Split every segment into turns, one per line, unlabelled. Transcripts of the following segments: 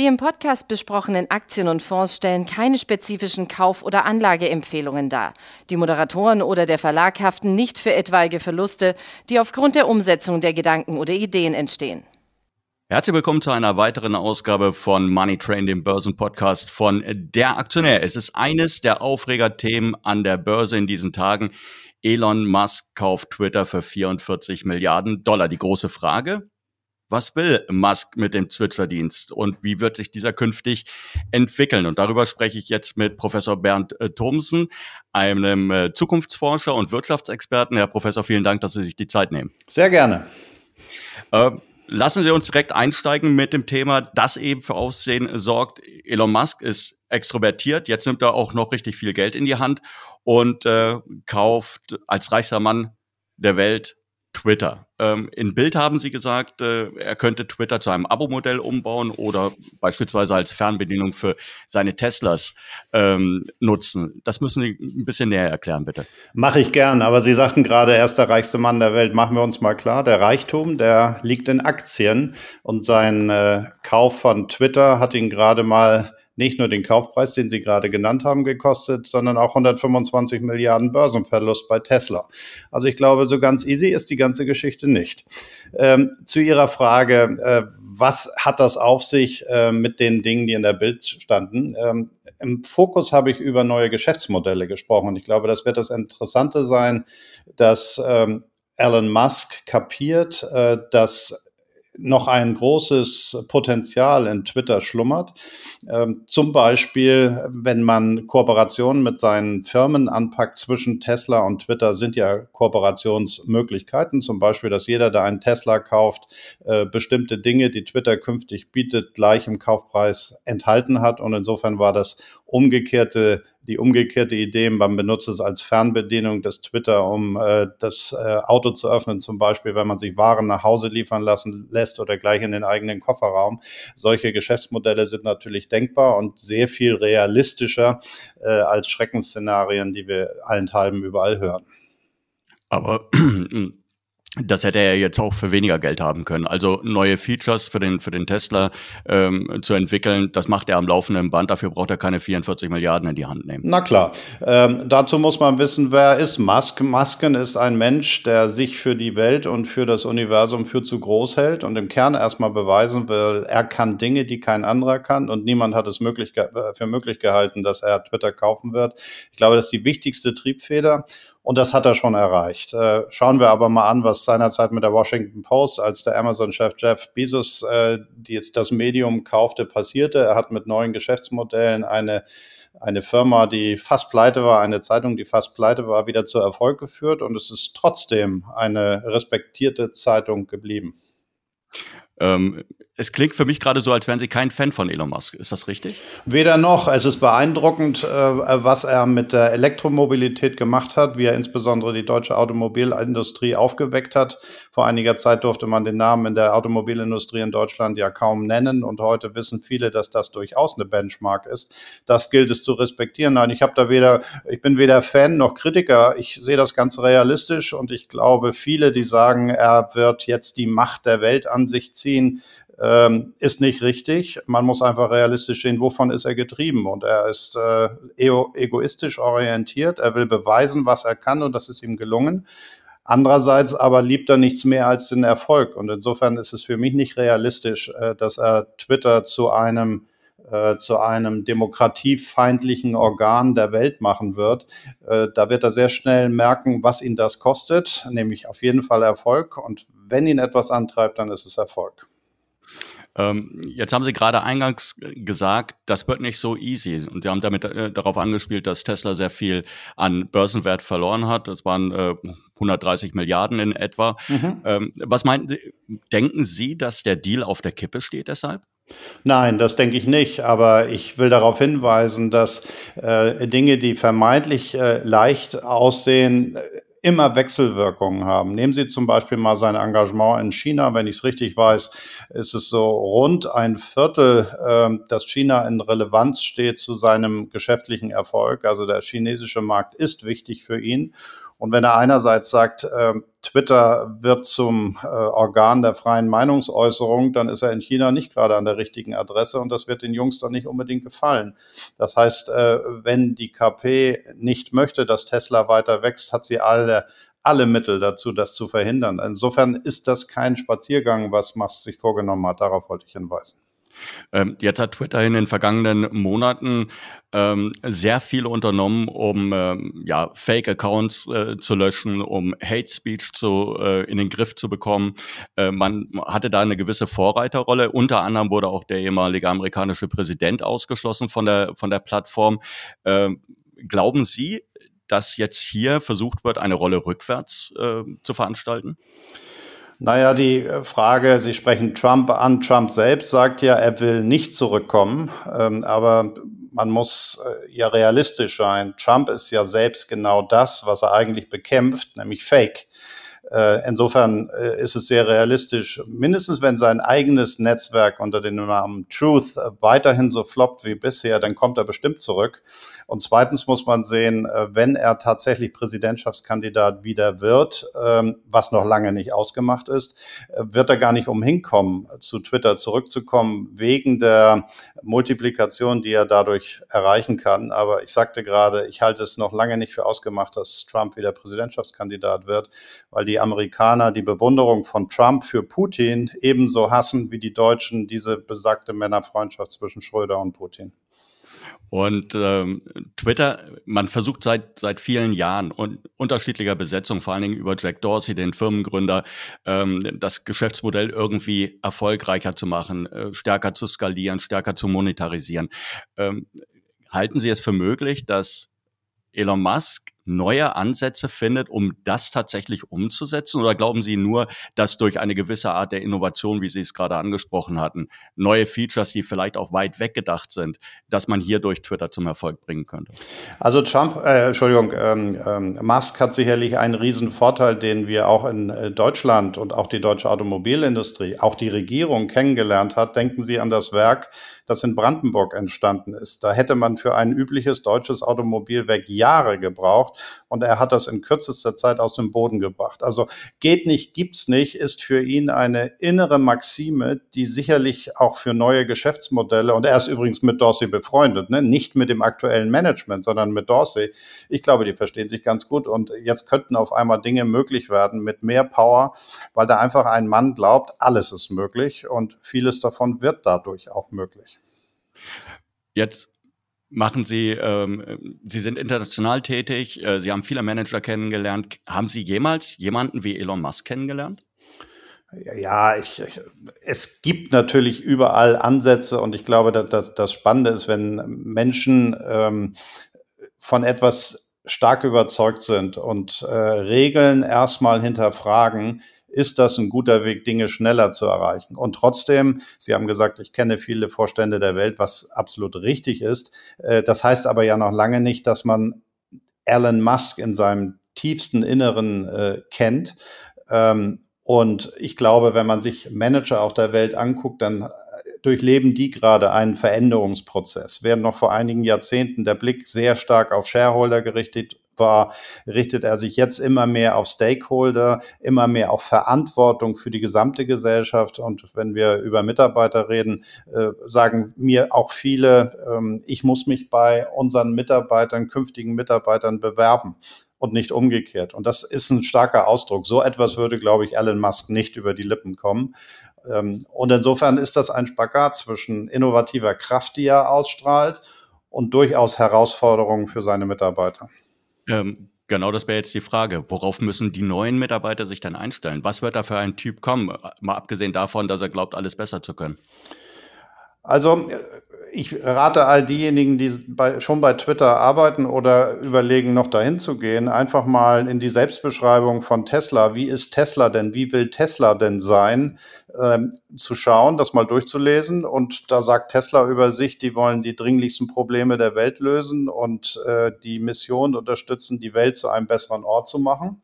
Die im Podcast besprochenen Aktien und Fonds stellen keine spezifischen Kauf- oder Anlageempfehlungen dar. Die Moderatoren oder der Verlag haften nicht für etwaige Verluste, die aufgrund der Umsetzung der Gedanken oder Ideen entstehen.
Herzlich willkommen zu einer weiteren Ausgabe von Money Train, dem Börsenpodcast von Der Aktionär. Es ist eines der Aufregerthemen an der Börse in diesen Tagen. Elon Musk kauft Twitter für 44 Milliarden Dollar. Die große Frage, was will Musk mit dem Twitter-Dienst und wie wird sich dieser künftig entwickeln? Und darüber spreche ich jetzt mit Professor Bernd äh, Thomsen, einem äh, Zukunftsforscher und Wirtschaftsexperten. Herr Professor, vielen Dank, dass Sie sich die Zeit nehmen.
Sehr gerne.
Äh, lassen Sie uns direkt einsteigen mit dem Thema, das eben für Aufsehen sorgt. Elon Musk ist extrovertiert, jetzt nimmt er auch noch richtig viel Geld in die Hand und äh, kauft als reichster Mann der Welt Twitter. Ähm, in Bild haben Sie gesagt, äh, er könnte Twitter zu einem Abo-Modell umbauen oder beispielsweise als Fernbedienung für seine Teslas ähm, nutzen. Das müssen Sie ein bisschen näher erklären, bitte.
Mache ich gern, aber Sie sagten gerade, er ist der reichste Mann der Welt. Machen wir uns mal klar, der Reichtum, der liegt in Aktien und sein äh, Kauf von Twitter hat ihn gerade mal nicht nur den Kaufpreis, den Sie gerade genannt haben, gekostet, sondern auch 125 Milliarden Börsenverlust bei Tesla. Also ich glaube, so ganz easy ist die ganze Geschichte nicht. Ähm, zu Ihrer Frage, äh, was hat das auf sich äh, mit den Dingen, die in der Bild standen? Ähm, Im Fokus habe ich über neue Geschäftsmodelle gesprochen und ich glaube, das wird das Interessante sein, dass ähm, Elon Musk kapiert, äh, dass noch ein großes Potenzial in Twitter schlummert. Ähm, zum Beispiel, wenn man Kooperationen mit seinen Firmen anpackt zwischen Tesla und Twitter, sind ja Kooperationsmöglichkeiten. Zum Beispiel, dass jeder, der einen Tesla kauft, äh, bestimmte Dinge, die Twitter künftig bietet, gleich im Kaufpreis enthalten hat. Und insofern war das umgekehrte, die umgekehrte Idee, man benutzt es als Fernbedienung des Twitter, um äh, das äh, Auto zu öffnen, zum Beispiel, wenn man sich Waren nach Hause liefern lassen lässt oder gleich in den eigenen Kofferraum. Solche Geschäftsmodelle sind natürlich denkbar und sehr viel realistischer äh, als Schreckensszenarien, die wir allenthalben überall hören.
Aber das hätte er jetzt auch für weniger Geld haben können. Also neue Features für den, für den Tesla ähm, zu entwickeln, das macht er am laufenden Band. Dafür braucht er keine 44 Milliarden in die Hand nehmen.
Na klar. Ähm, dazu muss man wissen, wer ist Musk? Musken ist ein Mensch, der sich für die Welt und für das Universum für zu groß hält und im Kern erstmal beweisen will, er kann Dinge, die kein anderer kann und niemand hat es möglich, für möglich gehalten, dass er Twitter kaufen wird. Ich glaube, das ist die wichtigste Triebfeder. Und das hat er schon erreicht. Äh, schauen wir aber mal an, was seinerzeit mit der Washington Post, als der Amazon-Chef Jeff Bezos äh, die jetzt das Medium kaufte, passierte. Er hat mit neuen Geschäftsmodellen eine eine Firma, die fast pleite war, eine Zeitung, die fast pleite war, wieder zu Erfolg geführt und es ist trotzdem eine respektierte Zeitung geblieben.
Ähm, es klingt für mich gerade so, als wären Sie kein Fan von Elon Musk. Ist das richtig?
Weder noch. Es ist beeindruckend, äh, was er mit der Elektromobilität gemacht hat, wie er insbesondere die deutsche Automobilindustrie aufgeweckt hat. Vor einiger Zeit durfte man den Namen in der Automobilindustrie in Deutschland ja kaum nennen. Und heute wissen viele, dass das durchaus eine Benchmark ist. Das gilt es zu respektieren. Nein, ich habe da weder, ich bin weder Fan noch Kritiker. Ich sehe das Ganze realistisch und ich glaube, viele, die sagen, er wird jetzt die Macht der Welt an sich ziehen, ähm, ist nicht richtig. Man muss einfach realistisch sehen, wovon ist er getrieben. Und er ist äh, egoistisch orientiert. Er will beweisen, was er kann und das ist ihm gelungen. Andererseits aber liebt er nichts mehr als den Erfolg. Und insofern ist es für mich nicht realistisch, äh, dass er Twitter zu einem äh, zu einem demokratiefeindlichen Organ der Welt machen wird. Äh, da wird er sehr schnell merken, was ihn das kostet, nämlich auf jeden Fall Erfolg. Und wenn ihn etwas antreibt, dann ist es Erfolg.
Ähm, jetzt haben Sie gerade eingangs gesagt, das wird nicht so easy. Und Sie haben damit äh, darauf angespielt, dass Tesla sehr viel an Börsenwert verloren hat. Das waren äh, 130 Milliarden in etwa. Mhm. Ähm, was meinten Sie? Denken Sie, dass der Deal auf der Kippe steht deshalb?
Nein, das denke ich nicht. Aber ich will darauf hinweisen, dass äh, Dinge, die vermeintlich äh, leicht aussehen, immer Wechselwirkungen haben. Nehmen Sie zum Beispiel mal sein Engagement in China. Wenn ich es richtig weiß, ist es so rund ein Viertel, äh, dass China in Relevanz steht zu seinem geschäftlichen Erfolg. Also der chinesische Markt ist wichtig für ihn. Und wenn er einerseits sagt, äh, Twitter wird zum äh, Organ der freien Meinungsäußerung, dann ist er in China nicht gerade an der richtigen Adresse und das wird den Jungs dann nicht unbedingt gefallen. Das heißt, äh, wenn die KP nicht möchte, dass Tesla weiter wächst, hat sie alle alle Mittel dazu, das zu verhindern. Insofern ist das kein Spaziergang, was Musk sich vorgenommen hat. Darauf wollte ich hinweisen.
Ähm, jetzt hat Twitter in den vergangenen Monaten ähm, sehr viel unternommen, um ähm, ja, Fake-Accounts äh, zu löschen, um Hate Speech zu, äh, in den Griff zu bekommen. Äh, man hatte da eine gewisse Vorreiterrolle. Unter anderem wurde auch der ehemalige amerikanische Präsident ausgeschlossen von der, von der Plattform. Ähm, glauben Sie, dass jetzt hier versucht wird, eine Rolle rückwärts äh, zu veranstalten?
Naja, die äh, Frage, Sie sprechen Trump an. Trump selbst sagt ja, er will nicht zurückkommen. Ähm, aber man muss äh, ja realistisch sein. Trump ist ja selbst genau das, was er eigentlich bekämpft, nämlich Fake. Äh, insofern äh, ist es sehr realistisch, mindestens wenn sein eigenes Netzwerk unter dem Namen Truth weiterhin so floppt wie bisher, dann kommt er bestimmt zurück. Und zweitens muss man sehen, wenn er tatsächlich Präsidentschaftskandidat wieder wird, ähm, was noch lange nicht ausgemacht ist, wird er gar nicht umhin kommen, zu Twitter zurückzukommen, wegen der Multiplikation, die er dadurch erreichen kann. Aber ich sagte gerade, ich halte es noch lange nicht für ausgemacht, dass Trump wieder Präsidentschaftskandidat wird, weil die Amerikaner die Bewunderung von Trump für Putin ebenso hassen wie die Deutschen diese besagte Männerfreundschaft zwischen Schröder und Putin.
Und ähm, Twitter, man versucht seit seit vielen Jahren und unterschiedlicher Besetzung, vor allen Dingen über Jack Dorsey, den Firmengründer, ähm, das Geschäftsmodell irgendwie erfolgreicher zu machen, äh, stärker zu skalieren, stärker zu monetarisieren. Ähm, halten Sie es für möglich, dass Elon Musk neue Ansätze findet, um das tatsächlich umzusetzen? Oder glauben Sie nur, dass durch eine gewisse Art der Innovation, wie Sie es gerade angesprochen hatten, neue Features, die vielleicht auch weit weggedacht sind, dass man hier durch Twitter zum Erfolg bringen könnte?
Also Trump, äh, Entschuldigung, ähm, ähm, Musk hat sicherlich einen riesen Vorteil, den wir auch in äh, Deutschland und auch die deutsche Automobilindustrie, auch die Regierung kennengelernt hat. Denken Sie an das Werk, das in Brandenburg entstanden ist. Da hätte man für ein übliches deutsches Automobilwerk Jahre gebraucht und er hat das in kürzester Zeit aus dem Boden gebracht. Also geht nicht, gibt's nicht, ist für ihn eine innere Maxime, die sicherlich auch für neue Geschäftsmodelle, und er ist übrigens mit Dorsey befreundet, ne? nicht mit dem aktuellen Management, sondern mit Dorsey. Ich glaube, die verstehen sich ganz gut und jetzt könnten auf einmal Dinge möglich werden mit mehr Power, weil da einfach ein Mann glaubt, alles ist möglich und vieles davon wird dadurch auch möglich.
Jetzt machen Sie, ähm, Sie sind international tätig, äh, Sie haben viele Manager kennengelernt. Haben Sie jemals jemanden wie Elon Musk kennengelernt?
Ja, ich, ich, es gibt natürlich überall Ansätze und ich glaube, dass, dass das Spannende ist, wenn Menschen ähm, von etwas stark überzeugt sind und äh, Regeln erstmal hinterfragen, ist das ein guter Weg, Dinge schneller zu erreichen. Und trotzdem, Sie haben gesagt, ich kenne viele Vorstände der Welt, was absolut richtig ist. Äh, das heißt aber ja noch lange nicht, dass man Elon Musk in seinem tiefsten Inneren äh, kennt. Ähm, und ich glaube, wenn man sich Manager auf der Welt anguckt, dann durchleben die gerade einen Veränderungsprozess. Während noch vor einigen Jahrzehnten der Blick sehr stark auf Shareholder gerichtet war, richtet er sich jetzt immer mehr auf Stakeholder, immer mehr auf Verantwortung für die gesamte Gesellschaft. Und wenn wir über Mitarbeiter reden, äh, sagen mir auch viele, ähm, ich muss mich bei unseren Mitarbeitern, künftigen Mitarbeitern bewerben und nicht umgekehrt. Und das ist ein starker Ausdruck. So etwas würde, glaube ich, Elon Musk nicht über die Lippen kommen. Ähm, und insofern ist das ein Spagat zwischen innovativer Kraft, die er ausstrahlt, und durchaus Herausforderungen für seine Mitarbeiter.
Ähm, genau das wäre jetzt die Frage. Worauf müssen die neuen Mitarbeiter sich dann einstellen? Was wird da für ein Typ kommen? Mal abgesehen davon, dass er glaubt, alles besser zu können.
Also ich rate all diejenigen, die bei, schon bei Twitter arbeiten oder überlegen, noch dahin zu gehen, einfach mal in die Selbstbeschreibung von Tesla, wie ist Tesla denn, wie will Tesla denn sein, ähm, zu schauen, das mal durchzulesen. Und da sagt Tesla über sich, die wollen die dringlichsten Probleme der Welt lösen und äh, die Mission unterstützen, die Welt zu einem besseren Ort zu machen.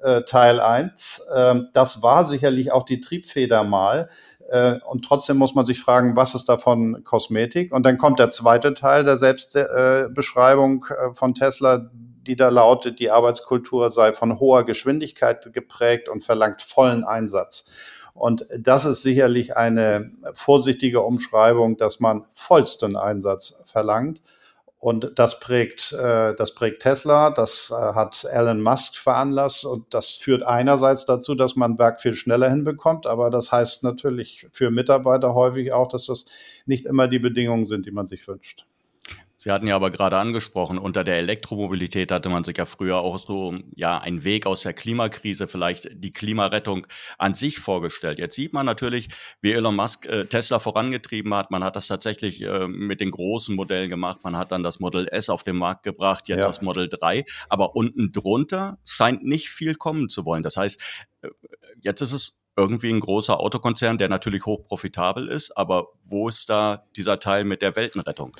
Äh, Teil 1. Äh, das war sicherlich auch die Triebfeder mal. Äh, und trotzdem muss man sich fragen, was ist davon Kosmetik? Und dann kommt der zweite Teil der Selbstbeschreibung äh, von Tesla, die da lautet, die Arbeitskultur sei von hoher Geschwindigkeit geprägt und verlangt vollen Einsatz. Und das ist sicherlich eine vorsichtige Umschreibung, dass man vollsten Einsatz verlangt. Und das prägt, äh, das prägt Tesla, das äh, hat Elon Musk veranlasst. Und das führt einerseits dazu, dass man Werk viel schneller hinbekommt, aber das heißt natürlich für Mitarbeiter häufig auch, dass das nicht immer die Bedingungen sind, die man sich wünscht.
Sie hatten ja aber gerade angesprochen, unter der Elektromobilität hatte man sich ja früher auch so, ja, einen Weg aus der Klimakrise, vielleicht die Klimarettung an sich vorgestellt. Jetzt sieht man natürlich, wie Elon Musk äh, Tesla vorangetrieben hat. Man hat das tatsächlich äh, mit den großen Modellen gemacht. Man hat dann das Model S auf den Markt gebracht, jetzt ja. das Model 3. Aber unten drunter scheint nicht viel kommen zu wollen. Das heißt, äh, jetzt ist es irgendwie ein großer Autokonzern, der natürlich hochprofitabel ist, aber wo ist da dieser Teil mit der Weltenrettung?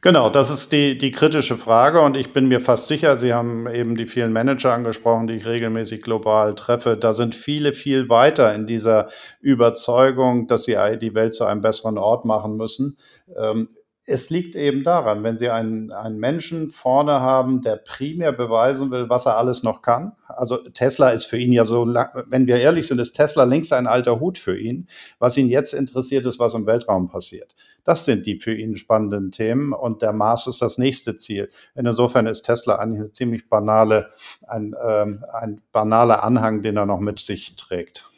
Genau, das ist die, die kritische Frage und ich bin mir fast sicher, Sie haben eben die vielen Manager angesprochen, die ich regelmäßig global treffe. Da sind viele viel weiter in dieser Überzeugung, dass sie die Welt zu einem besseren Ort machen müssen. Ähm, es liegt eben daran, wenn Sie einen, einen Menschen vorne haben, der primär beweisen will, was er alles noch kann. Also Tesla ist für ihn ja so, wenn wir ehrlich sind, ist Tesla längst ein alter Hut für ihn. Was ihn jetzt interessiert, ist, was im Weltraum passiert. Das sind die für ihn spannenden Themen und der Mars ist das nächste Ziel. Insofern ist Tesla eigentlich eine ziemlich banale, ein, ähm, ein banaler Anhang, den er noch mit sich trägt.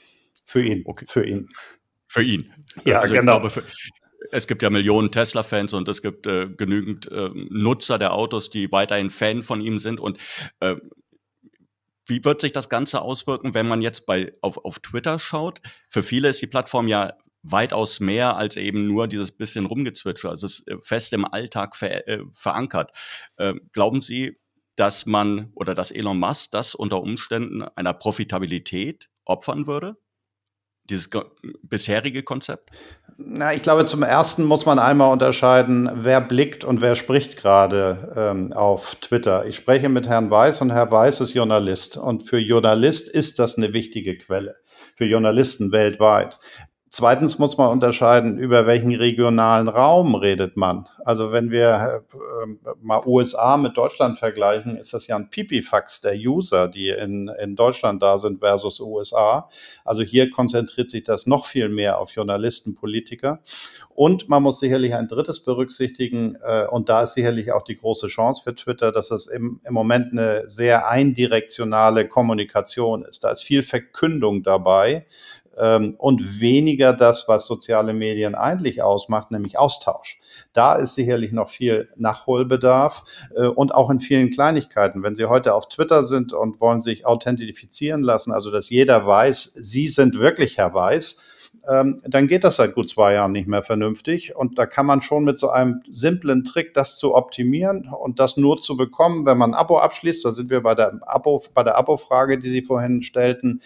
Für ihn. Okay. Für ihn.
Für ihn. Ja, also genau. Glaube, für, es gibt ja Millionen Tesla-Fans und es gibt äh, genügend äh, Nutzer der Autos, die weiterhin Fan von ihm sind. Und äh, wie wird sich das Ganze auswirken, wenn man jetzt bei, auf, auf Twitter schaut? Für viele ist die Plattform ja weitaus mehr als eben nur dieses bisschen Rumgezwitscher. Also es ist äh, fest im Alltag ver, äh, verankert. Äh, glauben Sie, dass man oder dass Elon Musk das unter Umständen einer Profitabilität opfern würde? dieses bisherige Konzept?
Na, ich glaube, zum ersten muss man einmal unterscheiden, wer blickt und wer spricht gerade ähm, auf Twitter. Ich spreche mit Herrn Weiß und Herr Weiß ist Journalist. Und für Journalist ist das eine wichtige Quelle. Für Journalisten weltweit. Zweitens muss man unterscheiden, über welchen regionalen Raum redet man. Also wenn wir äh, mal USA mit Deutschland vergleichen, ist das ja ein Pipifax der User, die in, in Deutschland da sind versus USA. Also hier konzentriert sich das noch viel mehr auf Journalisten, Politiker. Und man muss sicherlich ein drittes berücksichtigen, äh, und da ist sicherlich auch die große Chance für Twitter, dass es im, im Moment eine sehr eindirektionale Kommunikation ist. Da ist viel Verkündung dabei und weniger das, was soziale Medien eigentlich ausmacht, nämlich Austausch. Da ist sicherlich noch viel Nachholbedarf äh, und auch in vielen Kleinigkeiten. Wenn Sie heute auf Twitter sind und wollen sich authentifizieren lassen, also dass jeder weiß, Sie sind wirklich Herr Weiß, ähm, dann geht das seit gut zwei Jahren nicht mehr vernünftig. Und da kann man schon mit so einem simplen Trick das zu optimieren und das nur zu bekommen, wenn man ein Abo abschließt. Da sind wir bei der Abo, bei der Abo-Frage, die Sie vorhin stellten.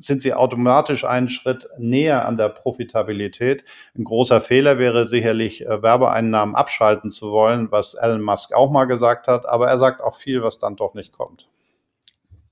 Sind sie automatisch einen Schritt näher an der Profitabilität. Ein großer Fehler wäre sicherlich, äh, Werbeeinnahmen abschalten zu wollen, was Elon Musk auch mal gesagt hat, aber er sagt auch viel, was dann doch nicht kommt.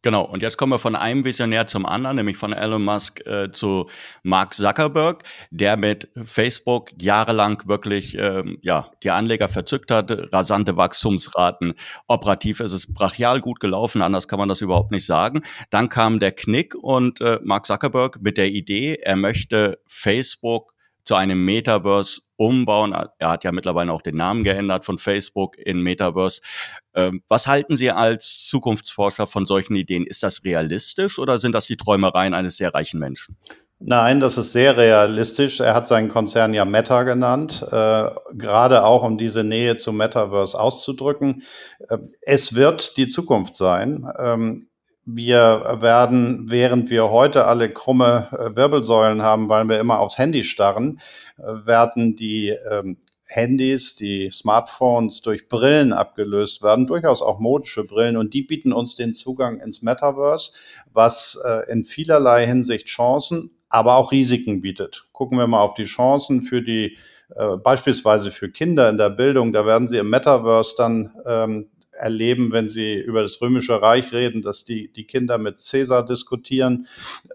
Genau, und jetzt kommen wir von einem Visionär zum anderen, nämlich von Elon Musk äh, zu Mark Zuckerberg, der mit Facebook jahrelang wirklich ähm, ja, die Anleger verzückt hat, rasante Wachstumsraten. Operativ ist es brachial gut gelaufen, anders kann man das überhaupt nicht sagen. Dann kam der Knick und äh, Mark Zuckerberg mit der Idee, er möchte Facebook zu einem Metaverse umbauen. Er hat ja mittlerweile auch den Namen geändert von Facebook in Metaverse. Ähm, was halten Sie als Zukunftsforscher von solchen Ideen? Ist das realistisch oder sind das die Träumereien eines sehr reichen Menschen?
Nein, das ist sehr realistisch. Er hat seinen Konzern ja Meta genannt, äh, gerade auch um diese Nähe zum Metaverse auszudrücken. Äh, es wird die Zukunft sein. Ähm, wir werden, während wir heute alle krumme äh, Wirbelsäulen haben, weil wir immer aufs Handy starren, äh, werden die ähm, Handys, die Smartphones durch Brillen abgelöst werden, durchaus auch modische Brillen und die bieten uns den Zugang ins Metaverse, was äh, in vielerlei Hinsicht Chancen, aber auch Risiken bietet. Gucken wir mal auf die Chancen für die beispielsweise für Kinder in der Bildung, da werden sie im Metaverse dann ähm, erleben, wenn sie über das Römische Reich reden, dass die, die Kinder mit Cäsar diskutieren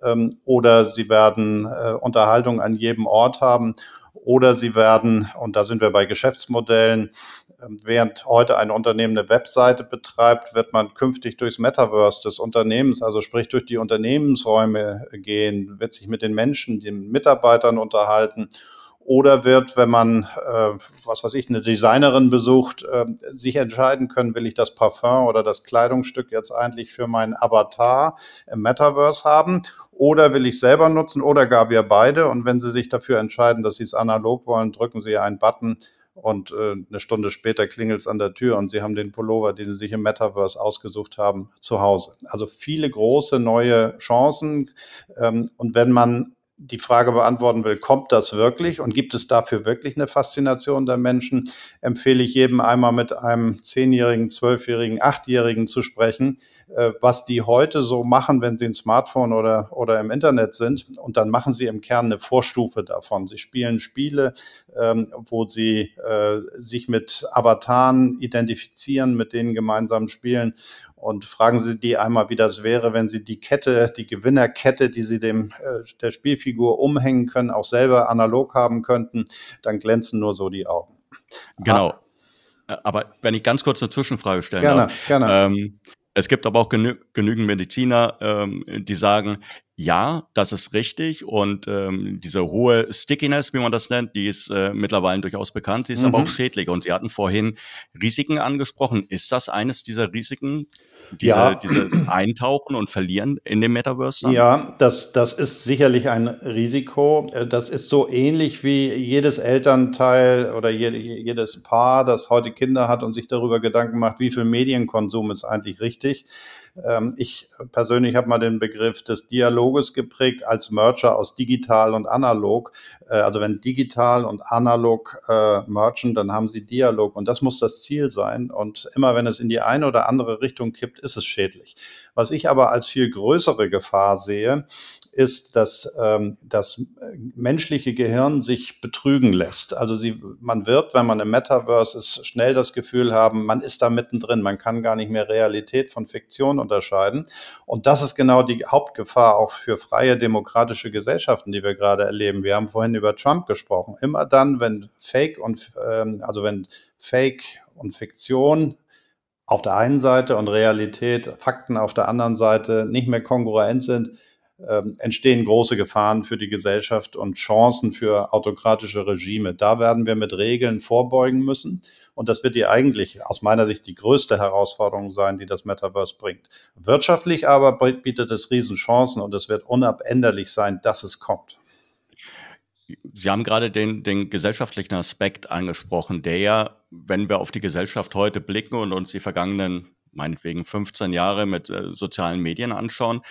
ähm, oder sie werden äh, Unterhaltung an jedem Ort haben oder sie werden, und da sind wir bei Geschäftsmodellen, Ähm, während heute ein Unternehmen eine Webseite betreibt, wird man künftig durchs Metaverse des Unternehmens, also sprich durch die Unternehmensräume gehen, wird sich mit den Menschen, den Mitarbeitern unterhalten oder wird, wenn man, äh, was weiß ich, eine Designerin besucht, äh, sich entscheiden können, will ich das Parfum oder das Kleidungsstück jetzt eigentlich für meinen Avatar im Metaverse haben oder will ich selber nutzen oder gar wir beide. Und wenn Sie sich dafür entscheiden, dass Sie es analog wollen, drücken Sie einen Button und äh, eine Stunde später klingelt es an der Tür und Sie haben den Pullover, den Sie sich im Metaverse ausgesucht haben, zu Hause. Also viele große neue Chancen. Ähm, und wenn man die Frage beantworten will, kommt das wirklich und gibt es dafür wirklich eine Faszination der Menschen, empfehle ich jedem einmal mit einem zehnjährigen, zwölfjährigen, achtjährigen zu sprechen, äh, was die heute so machen, wenn sie ein Smartphone oder, oder im Internet sind. Und dann machen sie im Kern eine Vorstufe davon. Sie spielen Spiele, ähm, wo sie äh, sich mit Avataren identifizieren, mit denen gemeinsam spielen und fragen Sie die einmal, wie das wäre, wenn Sie die Kette, die Gewinnerkette, die Sie dem äh, der Spielfigur umhängen können, auch selber analog haben könnten, dann glänzen nur so die Augen.
Genau. Ah. Aber wenn ich ganz kurz eine Zwischenfrage stellen
gerne,
darf.
Gerne. Ähm,
es gibt aber auch genü genügend Mediziner, ähm, die sagen, ja, das ist richtig und ähm, diese hohe Stickiness, wie man das nennt, die ist äh, mittlerweile durchaus bekannt, sie ist mhm. aber auch mhm. schädlich. Und Sie hatten vorhin Risiken angesprochen. Ist das eines dieser Risiken, diese, ja. dieses Eintauchen und Verlieren in dem Metaverse?
Dann? Ja, das, das ist sicherlich ein Risiko. Äh, das ist so ähnlich wie jedes Elternteil oder jedes Paar, das heute Kinder hat und sich darüber Gedanken macht, wie viel Medienkonsum ist eigentlich richtig. Ähm, ich persönlich habe mal den Begriff des Dialoges geprägt als Merger aus digital und analog. Äh, also wenn digital und analog äh, mergen, dann haben sie Dialog und das muss das Ziel sein. Und immer wenn es in die eine oder andere Richtung kippt, ist es schädlich. Was ich aber als viel größere Gefahr sehe, ist, dass ähm, das menschliche Gehirn sich betrügen lässt. Also sie, man wird, wenn man im Metaverse ist, schnell das Gefühl haben, man ist da mittendrin, man kann gar nicht mehr Realität von Fiktion unterscheiden. Und das ist genau die Hauptgefahr auch für freie demokratische Gesellschaften, die wir gerade erleben. Wir haben vorhin über Trump gesprochen. Immer dann, wenn Fake und ähm, also wenn Fake und Fiktion auf der einen Seite und Realität, Fakten auf der anderen Seite nicht mehr kongruent sind, entstehen große Gefahren für die Gesellschaft und Chancen für autokratische Regime. Da werden wir mit Regeln vorbeugen müssen. Und das wird die eigentlich aus meiner Sicht die größte Herausforderung sein, die das Metaverse bringt. Wirtschaftlich aber bietet es Riesenchancen und es wird unabänderlich sein, dass es kommt.
Sie haben gerade den, den gesellschaftlichen Aspekt angesprochen, der ja, wenn wir auf die Gesellschaft heute blicken und uns die vergangenen meinetwegen 15 Jahre mit äh, sozialen Medien anschauen,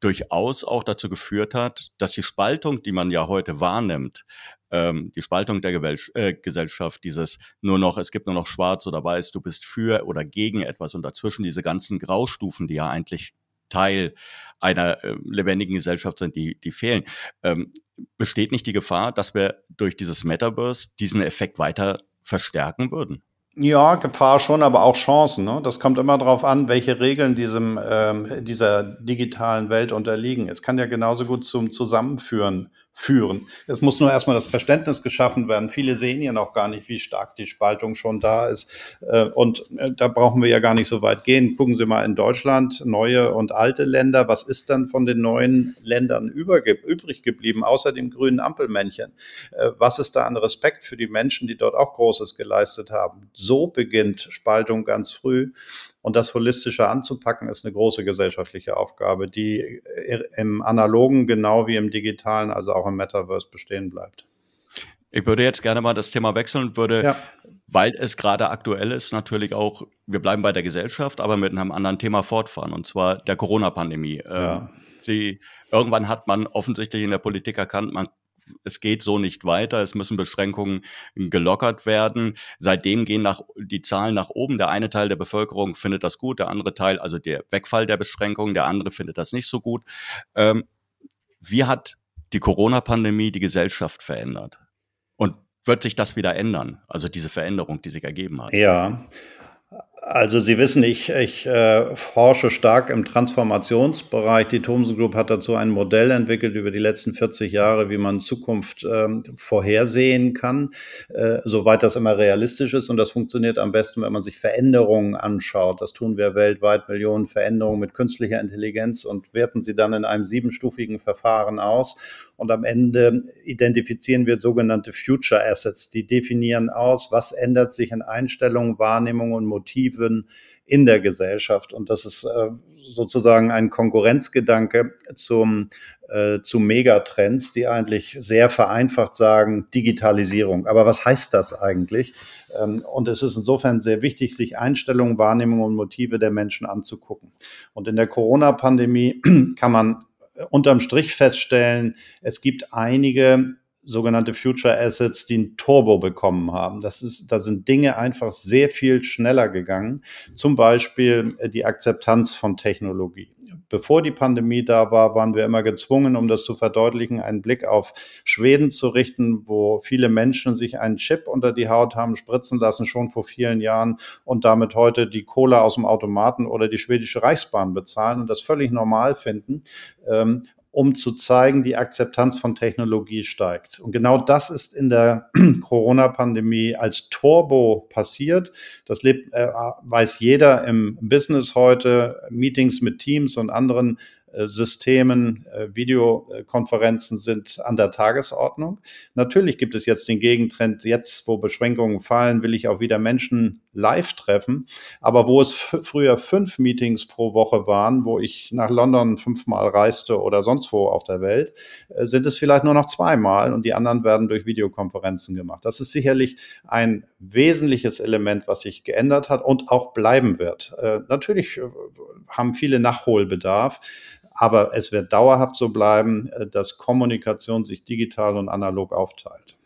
durchaus auch dazu geführt hat, dass die Spaltung, die man ja heute wahrnimmt, ähm, die Spaltung der Gewel äh, Gesellschaft, dieses nur noch, es gibt nur noch schwarz oder weiß, du bist für oder gegen etwas und dazwischen diese ganzen Graustufen, die ja eigentlich Teil einer äh, lebendigen Gesellschaft sind, die, die fehlen. Ähm, besteht nicht die Gefahr, dass wir durch dieses Metaverse diesen Effekt weiter verstärken würden?
Ja, Gefahr schon, aber auch Chancen. Ne? Das kommt immer darauf an, welche Regeln diesem, ähm, dieser digitalen Welt unterliegen. Es kann ja genauso gut zum Zusammenführen führen. Es muss nur erstmal das Verständnis geschaffen werden. Viele sehen ja noch gar nicht, wie stark die Spaltung schon da ist. Äh, und äh, da brauchen wir ja gar nicht so weit gehen. Gucken Sie mal in Deutschland, neue und alte Länder. Was ist dann von den neuen Ländern übrig geblieben, außer dem grünen Ampelmännchen? Äh, was ist da an Respekt für die Menschen, die dort auch Großes geleistet haben? So beginnt Spaltung ganz früh. Und das holistische anzupacken, ist eine große gesellschaftliche Aufgabe, die im analogen genau wie im digitalen, also auch im Metaverse bestehen bleibt.
Ich würde jetzt gerne mal das Thema wechseln und würde, ja. weil es gerade aktuell ist, natürlich auch, wir bleiben bei der Gesellschaft, aber mit einem anderen Thema fortfahren, und zwar der Corona-Pandemie. Ja. Ähm, sie, irgendwann hat man offensichtlich in der Politik erkannt, man es geht so nicht weiter, es müssen Beschränkungen gelockert werden. Seitdem gehen nach, die Zahlen nach oben. Der eine Teil der Bevölkerung findet das gut, der andere Teil, also der Wegfall der Beschränkungen, der andere findet das nicht so gut. Ähm, wie hat die Corona-Pandemie die Gesellschaft verändert? Und wird sich das wieder ändern? Also diese Veränderung, die sich ergeben hat?
Ja, Also Sie wissen, ich, ich äh, forsche stark im Transformationsbereich. Die Thomson Group hat dazu ein Modell entwickelt über die letzten 40 Jahre, wie man Zukunft ähm, vorhersehen kann, äh, soweit das immer realistisch ist. Und das funktioniert am besten, wenn man sich Veränderungen anschaut. Das tun wir weltweit, Millionen Veränderungen mit künstlicher Intelligenz und werten sie dann in einem siebenstufigen Verfahren aus. Und am Ende identifizieren wir sogenannte Future Assets. Die definieren aus, was ändert sich in Einstellungen, Wahrnehmungen und Motiven Perspektiven in der Gesellschaft. Und das ist äh, sozusagen ein Konkurrenzgedanke zum, äh, zu Megatrends, die eigentlich sehr vereinfacht sagen, Digitalisierung. Aber was heißt das eigentlich? Ähm, und es ist insofern sehr wichtig, sich Einstellungen, Wahrnehmungen und Motive der Menschen anzugucken. Und in der Corona-Pandemie kann man unterm Strich feststellen, es gibt einige sogenannte Future Assets, die ein Turbo bekommen haben. Das ist, da sind Dinge einfach sehr viel schneller gegangen. Zum Beispiel äh, die Akzeptanz von Technologie. Bevor die Pandemie da war, waren wir immer gezwungen, um das zu verdeutlichen, einen Blick auf Schweden zu richten, wo viele Menschen sich einen Chip unter die Haut haben spritzen lassen, schon vor vielen Jahren und damit heute die Cola aus dem Automaten oder die schwedische Reichsbahn bezahlen und das völlig normal finden. Um zu zeigen, die Akzeptanz von Technologie steigt. Und genau das ist in der Corona-Pandemie als Turbo passiert. Das lebt, äh, weiß jeder im Business heute, Meetings mit Teams und anderen Systemen, äh, Videokonferenzen sind an der Tagesordnung. Natürlich gibt es jetzt den Gegentrend, jetzt wo Beschränkungen fallen, will ich auch wieder Menschen live treffen. Aber wo es früher fünf Meetings pro Woche waren, wo ich nach London fünfmal reiste oder sonst wo auf der Welt, äh, sind es vielleicht nur noch zweimal und die anderen werden durch Videokonferenzen gemacht. Das ist sicherlich ein wesentliches Element, was sich geändert hat und auch bleiben wird. Natürlich haben viele Nachholbedarf. Aber es wird dauerhaft so bleiben, äh, dass Kommunikation sich digital und analog aufteilt.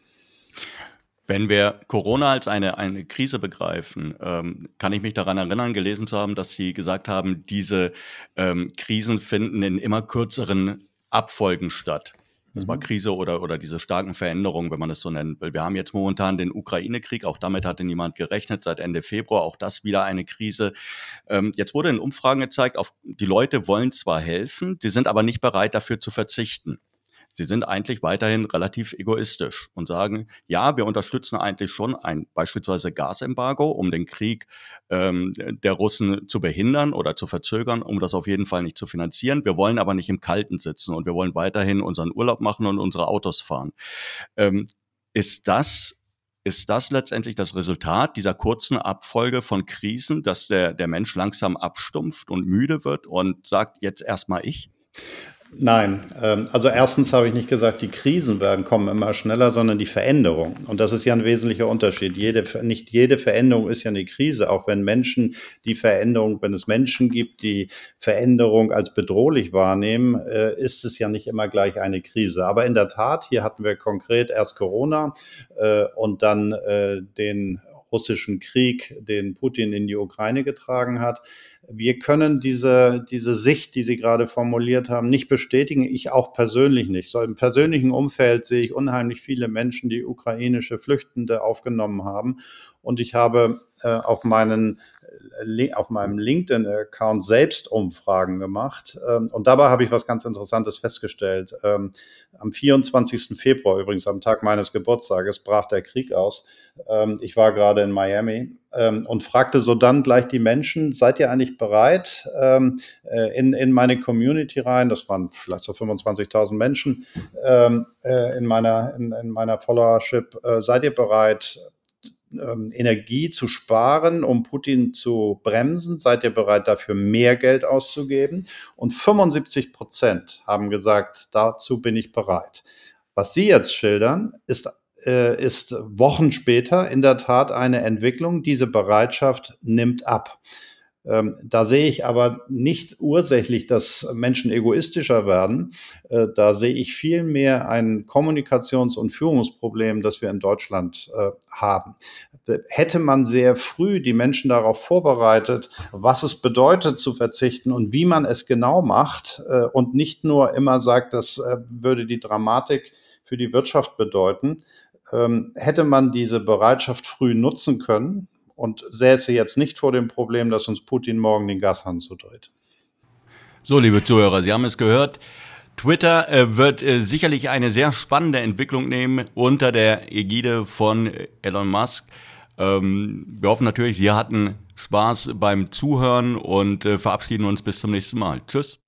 Wenn wir Corona als eine, eine Krise begreifen, ähm, kann ich mich daran erinnern, gelesen zu haben, dass Sie gesagt haben, diese ähm, Krisen finden in immer kürzeren Abfolgen statt. Das war mhm. Krise oder, oder diese starken Veränderungen, wenn man es so nennen will. Wir haben jetzt momentan den Ukraine-Krieg, auch damit hatte niemand gerechnet, seit Ende Februar, auch das wieder eine Krise. Ähm, jetzt wurde in Umfragen gezeigt, auf, die Leute wollen zwar helfen, sie sind aber nicht bereit, dafür zu verzichten. Sie sind eigentlich weiterhin relativ egoistisch und sagen, ja, wir unterstützen eigentlich schon ein beispielsweise Gasembargo, um den Krieg ähm, der Russen zu behindern oder zu verzögern, um das auf jeden Fall nicht zu finanzieren. Wir wollen aber nicht im Kalten sitzen und wir wollen weiterhin unseren Urlaub machen und unsere Autos fahren. Ähm, ist das ist das letztendlich das Resultat dieser kurzen Abfolge von Krisen, dass der, der Mensch langsam abstumpft und müde wird und sagt, jetzt erstmal ich?
Nein, ähm, also erstens habe ich nicht gesagt, die Krisen werden kommen immer schneller, sondern die Veränderung. Und das ist ja ein wesentlicher Unterschied. Jede, nicht jede Veränderung ist ja eine Krise, auch wenn Menschen die Veränderung, wenn es Menschen gibt, die Veränderung als bedrohlich wahrnehmen, äh, ist es ja nicht immer gleich eine Krise. Aber in der Tat, hier hatten wir konkret erst Corona äh, und dann äh, den russischen Krieg, den Putin in die Ukraine getragen hat. Wir können diese, diese Sicht, die Sie gerade formuliert haben, nicht bestätigen. Ich auch persönlich nicht. So im persönlichen Umfeld sehe ich unheimlich viele Menschen, die ukrainische Flüchtende aufgenommen haben. Und ich habe äh, auf meinen auf meinem LinkedIn-Account selbst Umfragen gemacht. Ähm, und dabei habe ich was ganz Interessantes festgestellt. Ähm, am 24. Februar, übrigens am Tag meines Geburtstages, brach der Krieg aus. Ähm, ich war gerade in Miami und fragte so dann gleich die Menschen, seid ihr eigentlich bereit, äh, in, in meine Community rein, das waren vielleicht so 25.000 Menschen äh, in meiner, in, in meiner Followership, äh, seid ihr bereit, ähm, Energie zu sparen, um Putin zu bremsen? Seid ihr bereit, dafür mehr Geld auszugeben? Und 75 Prozent haben gesagt, dazu bin ich bereit. Was Sie jetzt schildern, ist äh, ist Wochen später in der Tat eine Entwicklung. Diese Bereitschaft nimmt ab. Ähm, da sehe ich aber nicht ursächlich, dass Menschen egoistischer werden. Äh, da sehe ich vielmehr ein Kommunikations- und Führungsproblem, das wir in Deutschland äh, haben. Hätte man sehr früh die Menschen darauf vorbereitet, was es bedeutet zu verzichten und wie man es genau macht äh, und nicht nur immer sagt, das würde die Dramatik für die Wirtschaft bedeuten, ähm, hätte man diese Bereitschaft früh nutzen können und säße jetzt nicht vor dem Problem, dass uns Putin morgen den Gashahn zudreht.
So, liebe Zuhörer, Sie haben es gehört. Twitter äh, wird äh, sicherlich eine sehr spannende Entwicklung nehmen unter der Ägide von Elon Musk. Ähm, wir hoffen natürlich, Sie hatten Spaß beim Zuhören und äh, verabschieden uns bis zum nächsten Mal. Tschüss.